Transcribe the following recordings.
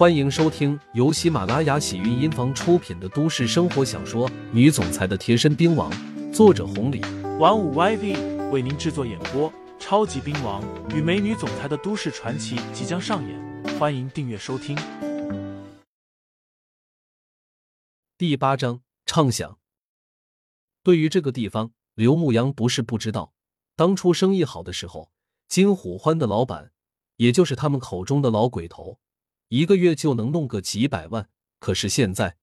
欢迎收听由喜马拉雅喜韵音房出品的都市生活小说《女总裁的贴身兵王》，作者红礼，玩五 YV 为您制作演播。超级兵王与美女总裁的都市传奇即将上演，欢迎订阅收听。第八章畅想。对于这个地方，刘牧阳不是不知道。当初生意好的时候，金虎欢的老板，也就是他们口中的老鬼头，一个月就能弄个几百万。可是现在，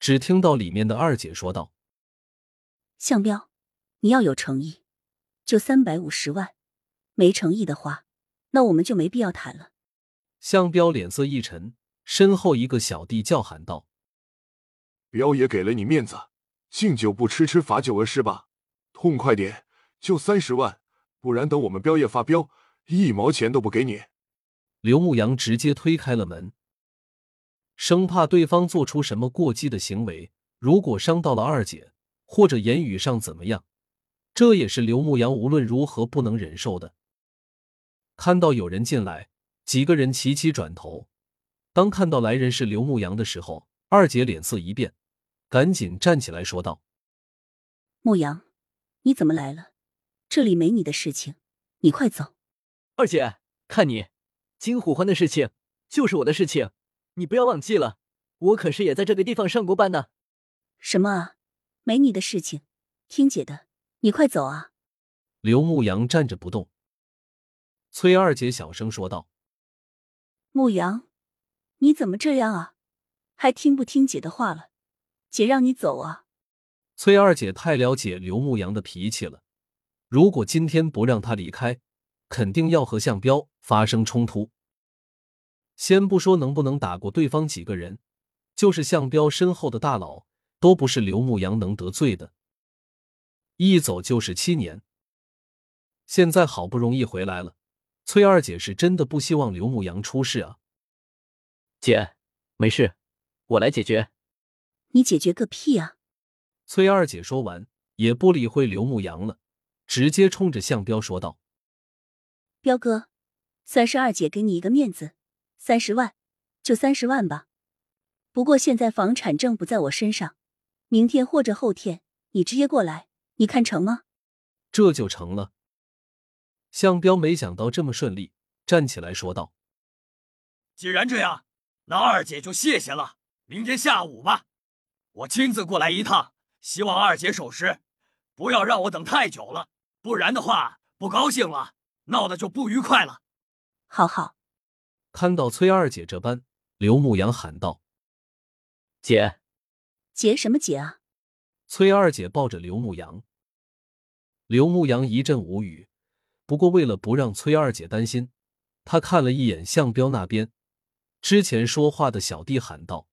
只听到里面的二姐说道：“向彪，你要有诚意。”就三百五十万，没诚意的话，那我们就没必要谈了。向彪脸色一沉，身后一个小弟叫喊道：“彪爷给了你面子，敬酒不吃吃罚酒了是吧？痛快点，就三十万，不然等我们彪爷发飙，一毛钱都不给你。”刘牧阳直接推开了门，生怕对方做出什么过激的行为，如果伤到了二姐，或者言语上怎么样。这也是刘牧阳无论如何不能忍受的。看到有人进来，几个人齐齐转头。当看到来人是刘牧阳的时候，二姐脸色一变，赶紧站起来说道：“牧阳，你怎么来了？这里没你的事情，你快走。”二姐，看你，金虎欢的事情就是我的事情，你不要忘记了，我可是也在这个地方上过班呢。什么啊？没你的事情，听姐的。你快走啊！刘牧阳站着不动。崔二姐小声说道：“牧阳，你怎么这样啊？还听不听姐的话了？姐让你走啊！”崔二姐太了解刘牧阳的脾气了，如果今天不让他离开，肯定要和向彪发生冲突。先不说能不能打过对方几个人，就是向彪身后的大佬，都不是刘牧阳能得罪的。一走就是七年，现在好不容易回来了，崔二姐是真的不希望刘牧阳出事啊。姐，没事，我来解决。你解决个屁啊！崔二姐说完，也不理会刘牧阳了，直接冲着向彪说道：“彪哥，算是二姐给你一个面子，三十万，就三十万吧。不过现在房产证不在我身上，明天或者后天你直接过来。”你看成吗？这就成了。向彪没想到这么顺利，站起来说道：“既然这样，那二姐就谢谢了。明天下午吧，我亲自过来一趟，希望二姐守时，不要让我等太久了，不然的话不高兴了，闹得就不愉快了。”好好。看到崔二姐这般，刘牧阳喊道：“姐，结什么结啊？”崔二姐抱着刘牧阳，刘牧阳一阵无语。不过为了不让崔二姐担心，他看了一眼向彪那边，之前说话的小弟喊道：“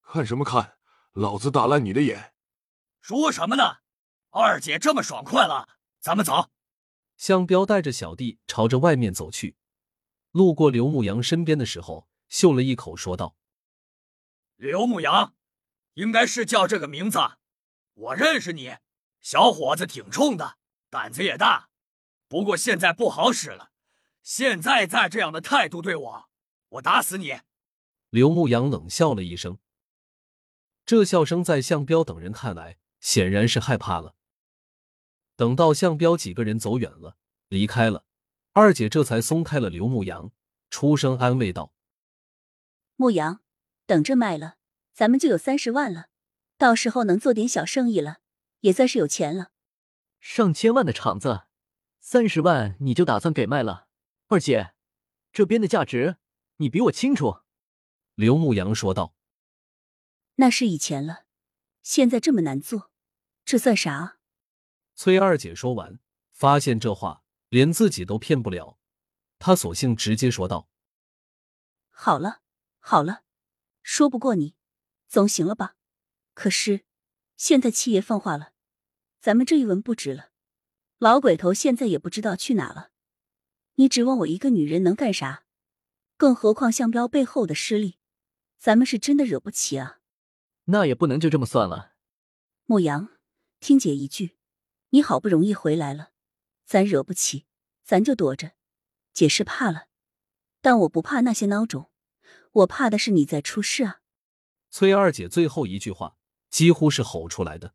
看什么看？老子打烂你的眼！”说什么呢？二姐这么爽快了，咱们走。向彪带着小弟朝着外面走去，路过刘牧阳身边的时候，嗅了一口，说道：“刘牧阳。”应该是叫这个名字，我认识你，小伙子挺冲的，胆子也大，不过现在不好使了，现在再这样的态度对我，我打死你！刘牧阳冷笑了一声，这笑声在向彪等人看来显然是害怕了。等到向彪几个人走远了，离开了，二姐这才松开了刘牧阳，出声安慰道：“牧阳，等着卖了。”咱们就有三十万了，到时候能做点小生意了，也算是有钱了。上千万的厂子，三十万你就打算给卖了？二姐，这边的价值你比我清楚。”刘牧阳说道。“那是以前了，现在这么难做，这算啥？”崔二姐说完，发现这话连自己都骗不了，她索性直接说道：“好了，好了，说不过你。”总行了吧？可是现在七爷放话了，咱们这一文不值了。老鬼头现在也不知道去哪了。你指望我一个女人能干啥？更何况向彪背后的势力，咱们是真的惹不起啊。那也不能就这么算了。牧阳，听姐一句，你好不容易回来了，咱惹不起，咱就躲着。姐是怕了，但我不怕那些孬种，我怕的是你在出事啊！崔二姐最后一句话几乎是吼出来的。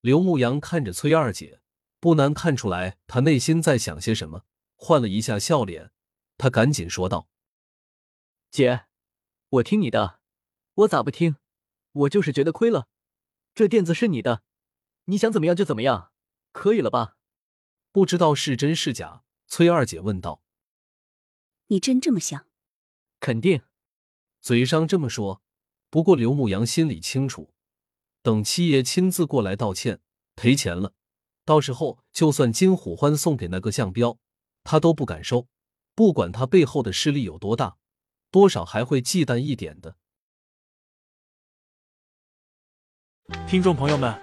刘牧阳看着崔二姐，不难看出来她内心在想些什么，换了一下笑脸，他赶紧说道：“姐，我听你的，我咋不听？我就是觉得亏了。这垫子是你的，你想怎么样就怎么样，可以了吧？”不知道是真是假，崔二姐问道：“你真这么想？”肯定，嘴上这么说。不过刘牧阳心里清楚，等七爷亲自过来道歉赔钱了，到时候就算金虎欢送给那个项标，他都不敢收。不管他背后的势力有多大，多少还会忌惮一点的。听众朋友们，